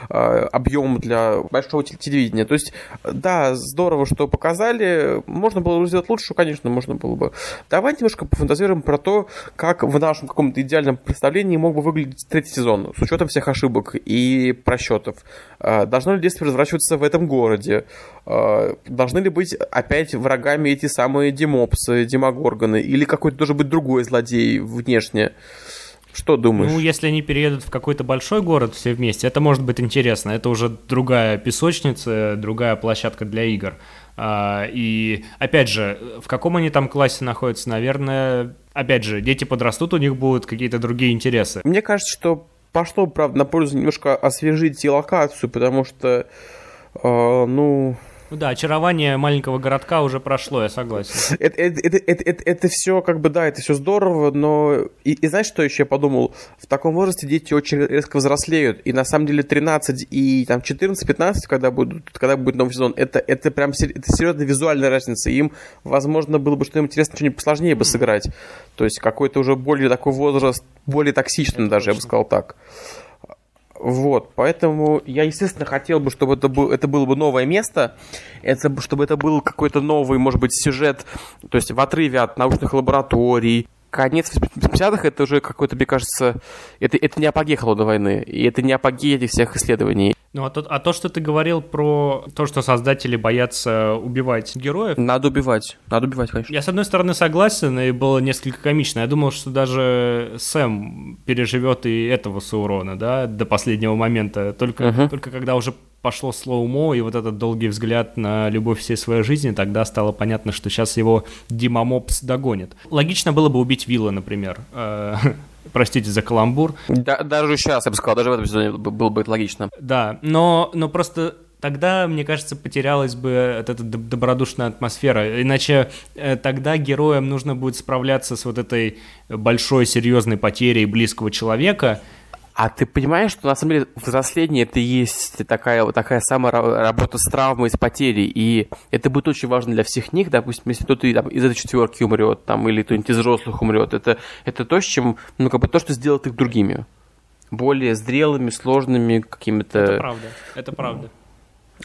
а, объемом для большого телевидения. То есть, да, здорово, что показали. Можно было бы сделать лучше, конечно, можно было бы. Давайте немножко пофантазируем про то, как в нашем каком-то идеальном представлении мог бы выглядеть третий сезон, с учетом всех ошибок и просчетов. А, должно ли действие разворачиваться в этом городе? Должны ли быть опять врагами эти самые демопсы, демогорганы? Или какой-то должен быть другой злодей? Людей внешне. Что думаешь? Ну, если они переедут в какой-то большой город все вместе, это может быть интересно. Это уже другая песочница, другая площадка для игр. А, и, опять же, в каком они там классе находятся, наверное, опять же, дети подрастут, у них будут какие-то другие интересы. Мне кажется, что пошло, правда, на пользу немножко освежить и локацию, потому что, э, ну, ну да, очарование маленького городка уже прошло, я согласен. Это, это, это, это, это, это все, как бы, да, это все здорово, но... И, и знаешь, что еще я подумал? В таком возрасте дети очень резко взрослеют, и на самом деле 13 и там 14-15, когда, будут, когда будет новый сезон, это, это прям это серьезная визуальная разница. Им, возможно, было бы что-нибудь интересное, что-нибудь посложнее бы сыграть. То есть какой-то уже более такой возраст, более токсичный это даже, точно. я бы сказал так. Вот, поэтому я, естественно, хотел бы, чтобы это, был, это было бы новое место, это, чтобы это был какой-то новый, может быть, сюжет, то есть в отрыве от научных лабораторий, конец 50-х это уже какой-то, мне кажется, это, это не апогей холодной войны, и это не апогей этих всех исследований. Ну, а то, а то, что ты говорил про то, что создатели боятся убивать героев... Надо убивать, надо убивать, конечно. Я, с одной стороны, согласен, и было несколько комично. Я думал, что даже Сэм переживет и этого Саурона, да, до последнего момента. Только, uh-huh. только когда уже пошло слоумо, и вот этот долгий взгляд на любовь всей своей жизни, тогда стало понятно, что сейчас его Дима Мопс догонит. Логично было бы убить Вилла, например. Э, простите за каламбур. Да, даже сейчас, я бы сказал, даже в этом сезоне было бы это логично. Да, но, но просто тогда, мне кажется, потерялась бы эта добродушная атмосфера. Иначе э, тогда героям нужно будет справляться с вот этой большой серьезной потерей близкого человека – а ты понимаешь, что на самом деле взросление это и есть такая, такая самая работа с травмой, с потерей, и это будет очень важно для всех них, допустим, если кто-то там, из этой четверки умрет, там, или кто-нибудь из взрослых умрет, это, это то, с чем, ну, как бы то, что сделает их другими. Более зрелыми, сложными какими-то... Это правда, это правда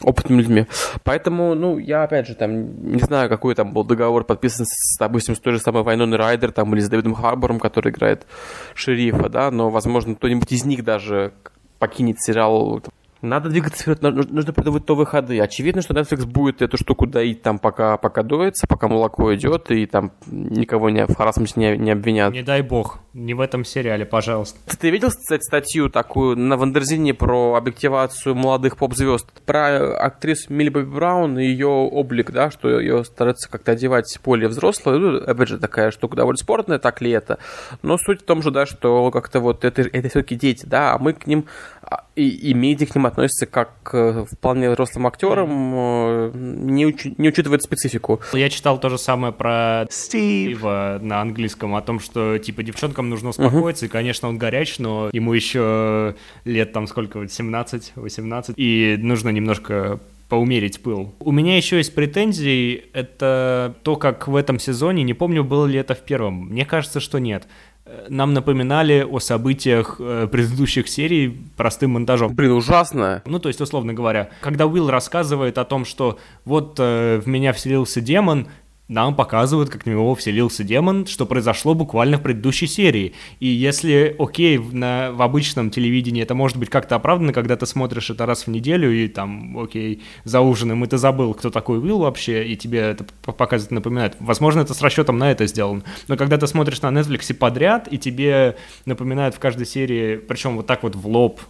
опытными людьми. Поэтому, ну, я, опять же, там, не знаю, какой там был договор подписан, с, допустим, с той же самой Вайноной Райдер, там, или с Дэвидом Харбором, который играет шерифа, да, но, возможно, кто-нибудь из них даже покинет сериал надо двигаться вперед, нужно придумать новые ходы. Очевидно, что Netflix будет эту штуку доить там, пока, пока доится, пока молоко идет, и там никого не, в харасменте не, не обвинят. Не дай бог, не в этом сериале, пожалуйста. Ты, ты видел, кстати, статью такую на Wonderzine про объективацию молодых поп-звезд? Про актрису Милли Бобби Браун и ее облик, да, что ее стараются как-то одевать более взрослой. Ну, опять же, такая штука довольно спорная, так ли это. Но суть в том же, да, что как-то вот это, это все-таки дети, да, а мы к ним а, и, и медиа к ним относится как к вполне взрослым актерам, э, не, уч, не учитывает специфику. Я читал то же самое про Стива на английском, о том, что, типа, девчонкам нужно успокоиться, uh-huh. и, конечно, он горяч, но ему еще лет там сколько, 17-18, и нужно немножко поумерить пыл. У меня еще есть претензии, это то, как в этом сезоне, не помню, было ли это в первом, мне кажется, что нет нам напоминали о событиях э, предыдущих серий простым монтажом. Блин, ужасно. Ну, то есть, условно говоря, когда Уилл рассказывает о том, что вот э, в меня вселился демон, нам показывают, как на него вселился демон, что произошло буквально в предыдущей серии. И если, окей, на, в обычном телевидении это может быть как-то оправдано, когда ты смотришь это раз в неделю, и там, окей, за ужином, и ты забыл, кто такой Уилл вообще, и тебе это показывает, напоминает. Возможно, это с расчетом на это сделано. Но когда ты смотришь на Netflix подряд, и тебе напоминают в каждой серии, причем вот так вот в лоб,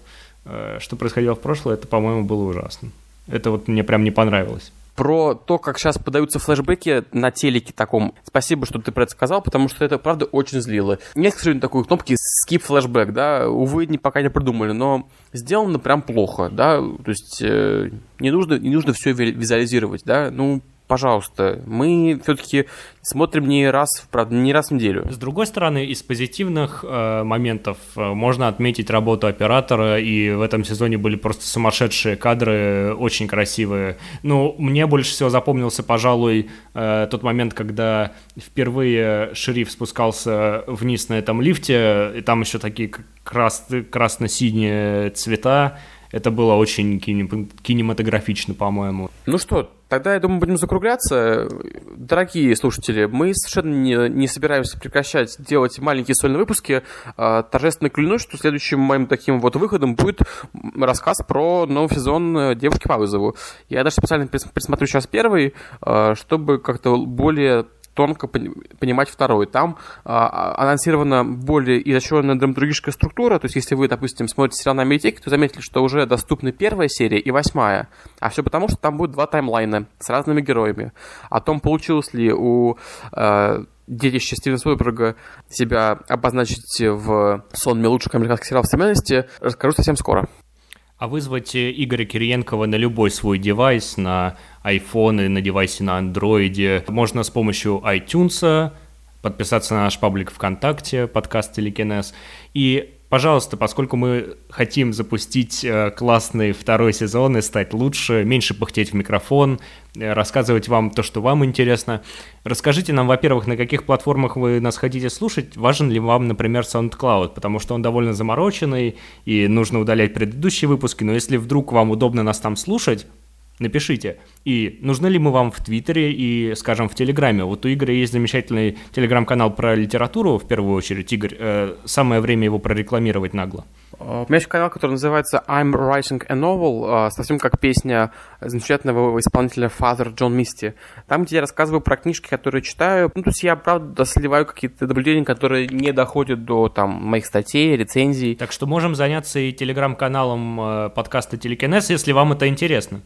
э, что происходило в прошлое, это, по-моему, было ужасно. Это вот мне прям не понравилось про то, как сейчас подаются флешбеки на телеке таком. Спасибо, что ты про это сказал, потому что это, правда, очень злило. Нет, к сожалению, такой кнопки skip флешбэк, да, увы, не, пока не придумали, но сделано прям плохо, да, то есть э, не нужно, не нужно все визуализировать, да, ну, пожалуйста, мы все-таки смотрим не раз, правда, не раз в неделю. С другой стороны, из позитивных э, моментов э, можно отметить работу оператора, и в этом сезоне были просто сумасшедшие кадры, очень красивые. Ну, мне больше всего запомнился, пожалуй, э, тот момент, когда впервые шериф спускался вниз на этом лифте, и там еще такие крас- красно-синие цвета, это было очень кинематографично, по-моему. Ну что, тогда, я думаю, будем закругляться. Дорогие слушатели, мы совершенно не, не собираемся прекращать делать маленькие сольные выпуски. А, торжественно клянусь, что следующим моим таким вот выходом будет рассказ про новый сезон э, «Девушки по вызову». Я даже специально присмотрю сейчас первый, а, чтобы как-то более тонко понимать второй. Там а, анонсирована более изощренная драматургическая структура, то есть если вы, допустим, смотрите сериал на Медитеке, то заметили, что уже доступны первая серия и восьмая, а все потому, что там будет два таймлайна с разными героями. О том, получилось ли у э, детище Стивена Спилберга себя обозначить в сонме лучших американских сериалов современности, расскажу совсем скоро. А вызвать Игоря Кириенкова на любой свой девайс, на iPhone, на девайсе на Android, можно с помощью iTunes, подписаться на наш паблик ВКонтакте, подкаст Телекинез, и Пожалуйста, поскольку мы хотим запустить э, классный второй сезон и стать лучше, меньше пыхтеть в микрофон, э, рассказывать вам то, что вам интересно, расскажите нам, во-первых, на каких платформах вы нас хотите слушать, важен ли вам, например, SoundCloud, потому что он довольно замороченный и нужно удалять предыдущие выпуски, но если вдруг вам удобно нас там слушать, напишите. И нужны ли мы вам в Твиттере и, скажем, в Телеграме? Вот у Игоря есть замечательный телеграм-канал про литературу, в первую очередь. Игорь, э, самое время его прорекламировать нагло. А, у меня есть канал, который называется I'm Writing a Novel, а, совсем как песня замечательного исполнителя Father Джон Мисти. Там, где я рассказываю про книжки, которые читаю. Ну, то есть я, правда, сливаю какие-то наблюдения, которые не доходят до там моих статей, рецензий. Так что можем заняться и телеграм-каналом э, подкаста Телекинез, если вам это интересно.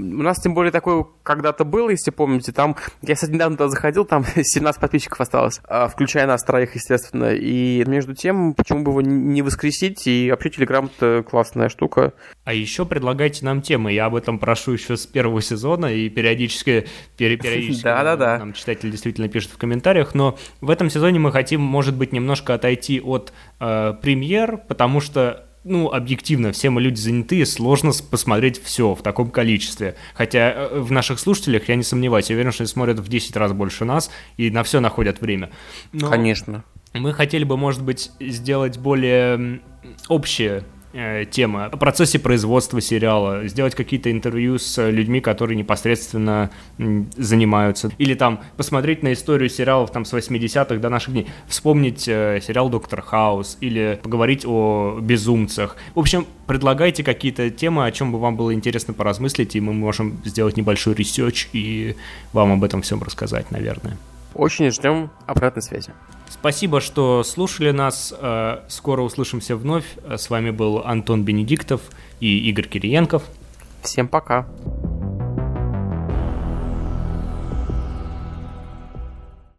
У нас тем более такой когда-то был, если помните, там, я, кстати, недавно туда заходил, там 17 подписчиков осталось, а, включая нас троих, естественно, и между тем, почему бы его не воскресить, и вообще Телеграм это классная штука. А еще предлагайте нам темы, я об этом прошу еще с первого сезона, и периодически, периодически да, нам читатель действительно пишет в комментариях, но в этом сезоне мы хотим, может быть, немножко отойти от э, премьер, потому что ну, объективно, все мы люди занятые, сложно посмотреть все в таком количестве. Хотя э, в наших слушателях, я не сомневаюсь, я уверен, что они смотрят в 10 раз больше нас и на все находят время. Но Конечно. Мы хотели бы, может быть, сделать более общее Э, тема о процессе производства сериала, сделать какие-то интервью с людьми, которые непосредственно занимаются, или там посмотреть на историю сериалов там с 80-х до наших дней, вспомнить э, сериал «Доктор Хаус» или поговорить о безумцах. В общем, предлагайте какие-то темы, о чем бы вам было интересно поразмыслить, и мы можем сделать небольшой research и вам об этом всем рассказать, наверное. Очень ждем обратной связи. Спасибо, что слушали нас. Э, скоро услышимся вновь. С вами был Антон Бенедиктов и Игорь Кириенков. Всем пока.